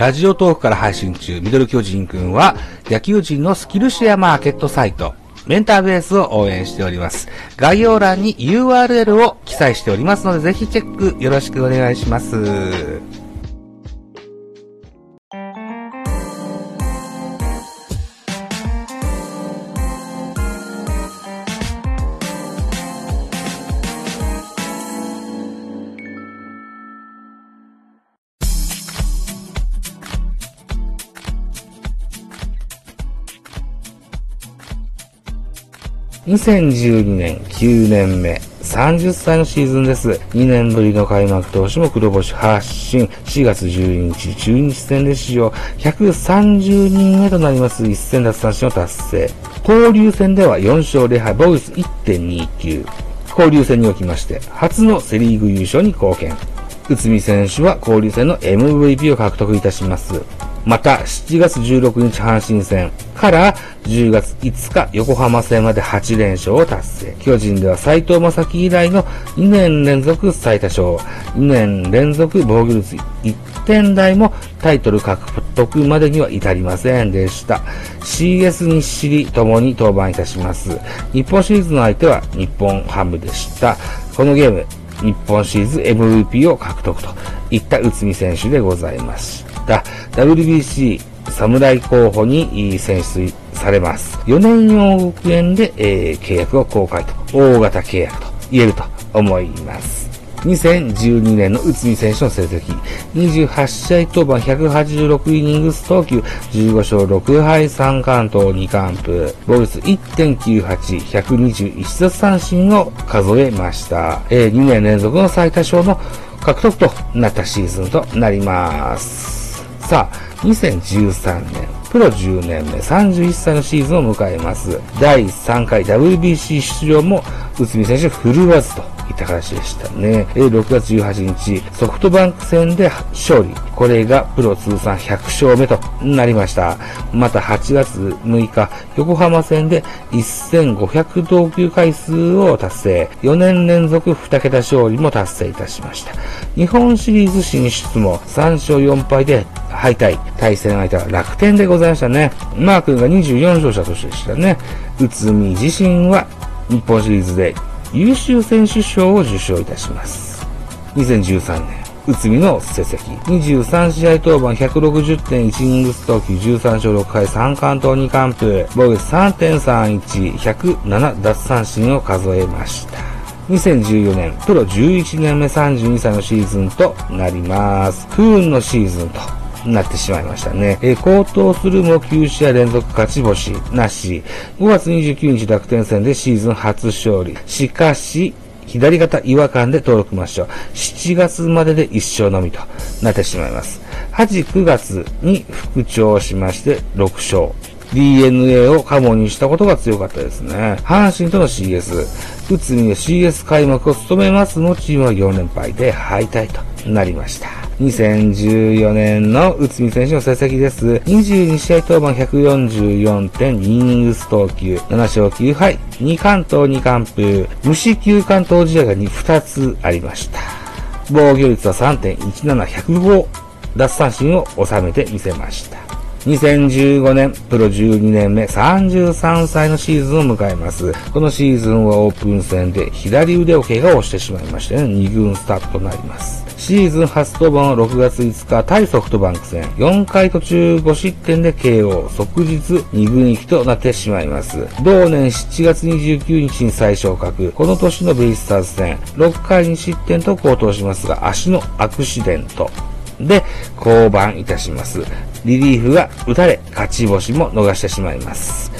ラジオトークから配信中、ミドル巨人くんは、野球人のスキルシェアマーケットサイト、メンターベースを応援しております。概要欄に URL を記載しておりますので、ぜひチェックよろしくお願いします。2012年9年目、30歳のシーズンです。2年ぶりの開幕投手も黒星発進。4月12日、中日戦で史上130人目となります一戦奪三振を達成。交流戦では4勝0敗、ボイス1.29。交流戦におきまして、初のセリーグ優勝に貢献。内海選手は交流戦の MVP を獲得いたします。また、7月16日阪神戦から10月5日横浜戦まで8連勝を達成。巨人では斎藤正樹以来の2年連続最多勝、2年連続防御率1点台もタイトル獲得までには至りませんでした。CS 日知りともに登板いたします。日本シリーズの相手は日本ハムでした。このゲーム、日本シリーズ MVP を獲得といった内海選手でございました。WBC 侍候補に選出されます。4年4億円で、えー、契約を公開と、大型契約と言えると思います。2012年の内海選手の成績、28試合登板186イニングス投球、15勝6敗3完投2完封、防御率1.98、121奪三振を数えました。えー、2年連続の最多勝の獲得となったシーズンとなります。さあ、2013年、プロ10年目31歳のシーズンを迎えます。第3回 WBC 出場も内海選手振るわずといった形でしたね。6月18日、ソフトバンク戦で勝利。これがプロ通算100勝目となりました。また8月6日、横浜戦で1500投球回数を達成。4年連続2桁勝利も達成いたしました。日本シリーズ進出も3勝4敗で敗退。対戦相手は楽天でございましたね。マー君が24勝者としてでしたね。内海自身は日本シリーズで優秀選手賞を受賞いたします。2013年、内海の成績。23試合登板160.1イニングス投球13勝6敗3完投2完封。防御3.31、107奪三振を数えました。2014年、プロ11年目32歳のシーズンとなります。不運のシーズンとなってしまいましたね。えー、高騰するも9試合連続勝ち星なし。5月29日楽天戦でシーズン初勝利。しかし、左肩違和感で登録抹消。7月までで1勝のみとなってしまいます。8、9月に復調しまして6勝。DNA をカモにしたことが強かったですね。阪神との CS。内海で CS 開幕を務めますのチームは4連敗で敗退となりました。2014年の内海選手の成績です。22試合登板144.2イニングス投球、7勝9敗、2関東2完封、無四球関東試合が2つありました。防御率は3.17、105奪三振を収めてみせました。2015年、プロ12年目、33歳のシーズンを迎えます。このシーズンはオープン戦で左腕を怪我をしてしまいましてね、2軍スタートとなります。シーズン初登板は6月5日、対ソフトバンク戦。4回途中5失点で KO、即日2軍行きとなってしまいます。同年7月29日に再昇格。この年のベイスターズ戦、6回に失点と高騰しますが、足のアクシデント。で、降板いたします。リリーフが打たれ、勝ち星も逃してしまいます。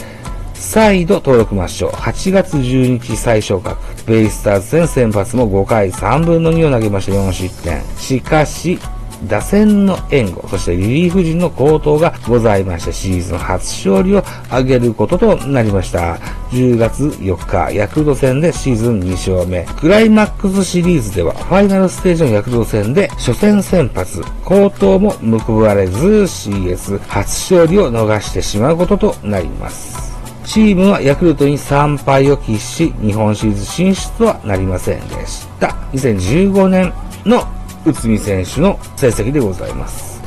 再度登録抹消。8月12日最昇格。ベイスターズ戦先発も5回3分の2を投げました4失点。しかし、打線の援護、そしてリリーフ陣の高騰がございまして、シーズン初勝利を挙げることとなりました。10月4日、ヤクルト戦でシーズン2勝目。クライマックスシリーズでは、ファイナルステージのヤクルト戦で初戦先発、高騰も報われず CS 初勝利を逃してしまうこととなります。チームはヤクルトに3敗を喫し、日本シリーズ進出とはなりませんでした。2015年の内海選手の成績でございます。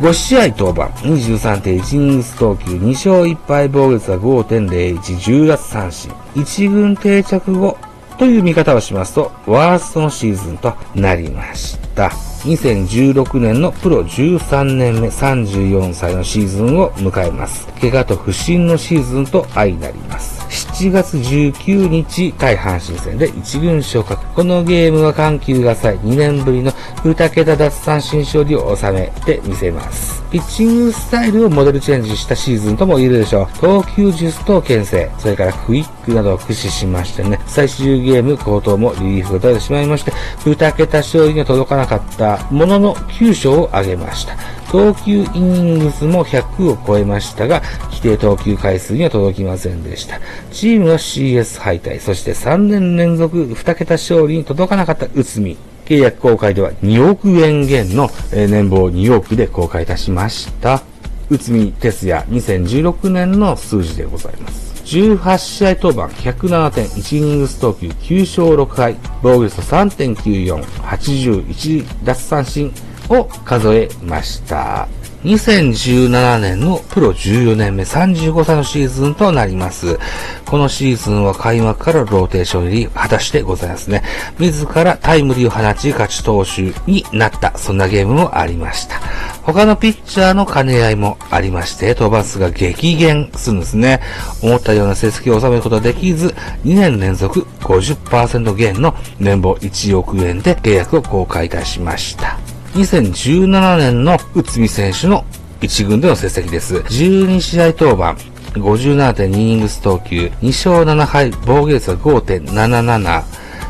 5試合登板、23.1イニングス投球、2勝1敗防御率は5.01、10奪三振。1軍定着後という見方をしますと、ワーストのシーズンとなりました。2016年のプロ13年目34歳のシーズンを迎えます。怪我と不振のシーズンと相なります。7月19日対阪神戦で1軍昇格。このゲームは緩急がさえ2年ぶりの2桁奪三振勝利を収めてみせます。ピッチングスタイルをモデルチェンジしたシーズンとも言えるでしょう。投球術と牽制、それからクイックなどを駆使しましてね、最終ゲーム高騰もリリーフが出てしまいまして、2桁勝利には届かなかったものの9勝を挙げました。投球イニング数も100を超えましたが、規定投球回数には届きませんでした。チームは CS 敗退、そして3年連続2桁勝利に届かなかった内海。契約公開では2億円減の年俸2億で公開いたしました。内海哲也2016年の数字でございます。18試合登板、107.1イニングス投球、9勝6敗、防御率3.94、81奪三振を数えました。2017年のプロ14年目35歳のシーズンとなります。このシーズンは開幕からローテーション入り果たしてございますね。自らタイムリーを放ち勝ち投手になった、そんなゲームもありました。他のピッチャーの兼ね合いもありまして、登板数が激減するんですね。思ったような成績を収めることができず、2年連続50%減の年俸1億円で契約を公開いたしました。2017年の内海選手の1軍での成績です。12試合登板、57.2イニングス投球、2勝7敗、防御率は5.77、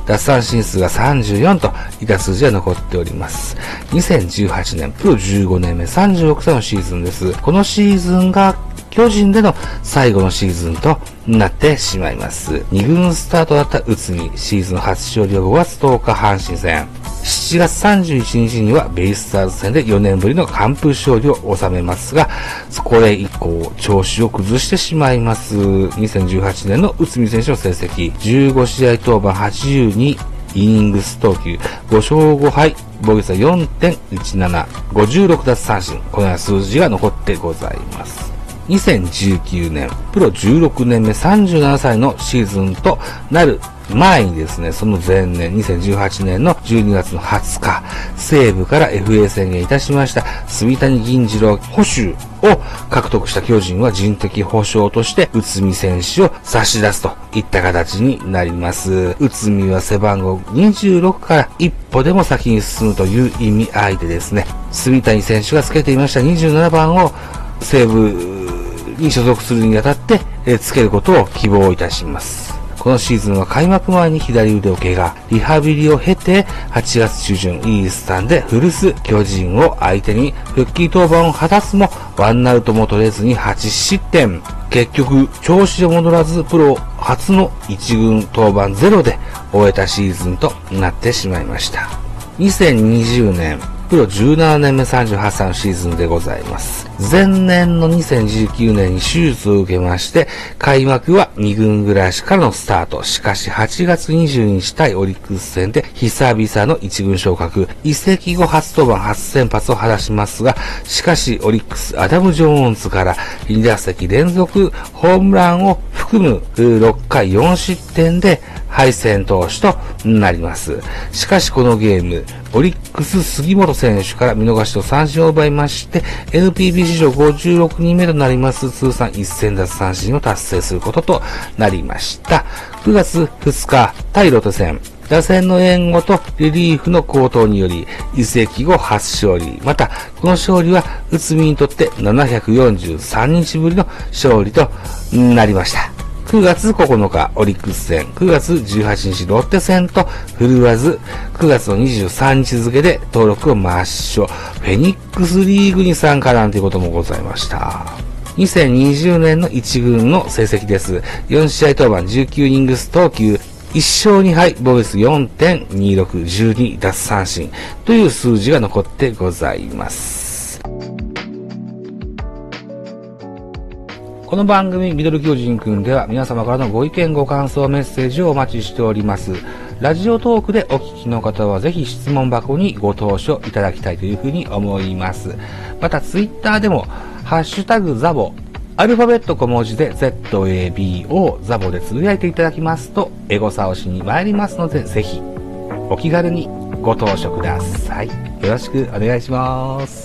奪三振数が34といった数字が残っております。2018年、プロ15年目36歳のシーズンです。このシーズンが巨人での最後のシーズンとなってしまいます。2軍スタートだった内海、シーズン初勝利は5月10日阪神戦。7月31日にはベイスターズ戦で4年ぶりの完封勝利を収めますが、そこへ以降、調子を崩してしまいます。2018年の内海選手の成績、15試合登板82、イニングス投球、5勝5敗、防御率は4.17、56奪三振、このような数字が残ってございます。2019年、プロ16年目37歳のシーズンとなる前にですね、その前年、2018年の12月の20日、西部から FA 宣言いたしました、住谷銀次郎保守を獲得した巨人は人的保障として、内海選手を差し出すといった形になります。内海は背番号26から一歩でも先に進むという意味合いでですね、住谷選手がつけていました27番を西部に所属するにあたって、え、つけることを希望いたします。このシーズンは開幕前に左腕を怪我、リハビリを経て、8月中旬、イースタンで古巣巨人を相手に復帰登板を果たすも、ワンアウトも取れずに8失点。結局、調子で戻らず、プロ初の1軍登板ゼロで終えたシーズンとなってしまいました。2020年、プロ17年目38歳のシーズンでございます。前年の2019年に手術を受けまして、開幕は2軍暮らしからのスタート。しかし8月22日対オリックス戦で久々の1軍昇格。移籍後初登板初先発を果たしますが、しかしオリックスアダム・ジョーンズから2打席連続ホームランを含む6回4失点で敗戦投手となります。しかしこのゲーム、オリックス杉本選手から見逃しと三振を奪いまして、NPB 史上56人目となります通算1000奪三振を達成することとなりました。9月2日、対ロト戦、打線の援護とリリーフの高騰により、移籍後初勝利。また、この勝利は、内海にとって743日ぶりの勝利となりました。9月9日、オリックス戦、9月18日、ロッテ戦と振るわず、9月の23日付で登録を抹消、フェニックスリーグに参加なんていうこともございました。2020年の1軍の成績です。4試合登板、19イングス投球、1勝2敗、防御率4.26、12奪三振という数字が残ってございます。この番組、ミドル巨人くんでは皆様からのご意見、ご感想、メッセージをお待ちしております。ラジオトークでお聞きの方はぜひ質問箱にご投書いただきたいというふうに思います。またツイッターでも、ハッシュタグザボ、アルファベット小文字で ZABO ザボでつぶやいていただきますと、エゴサをしに参りますので、ぜひ、お気軽にご投書ください。よろしくお願いします。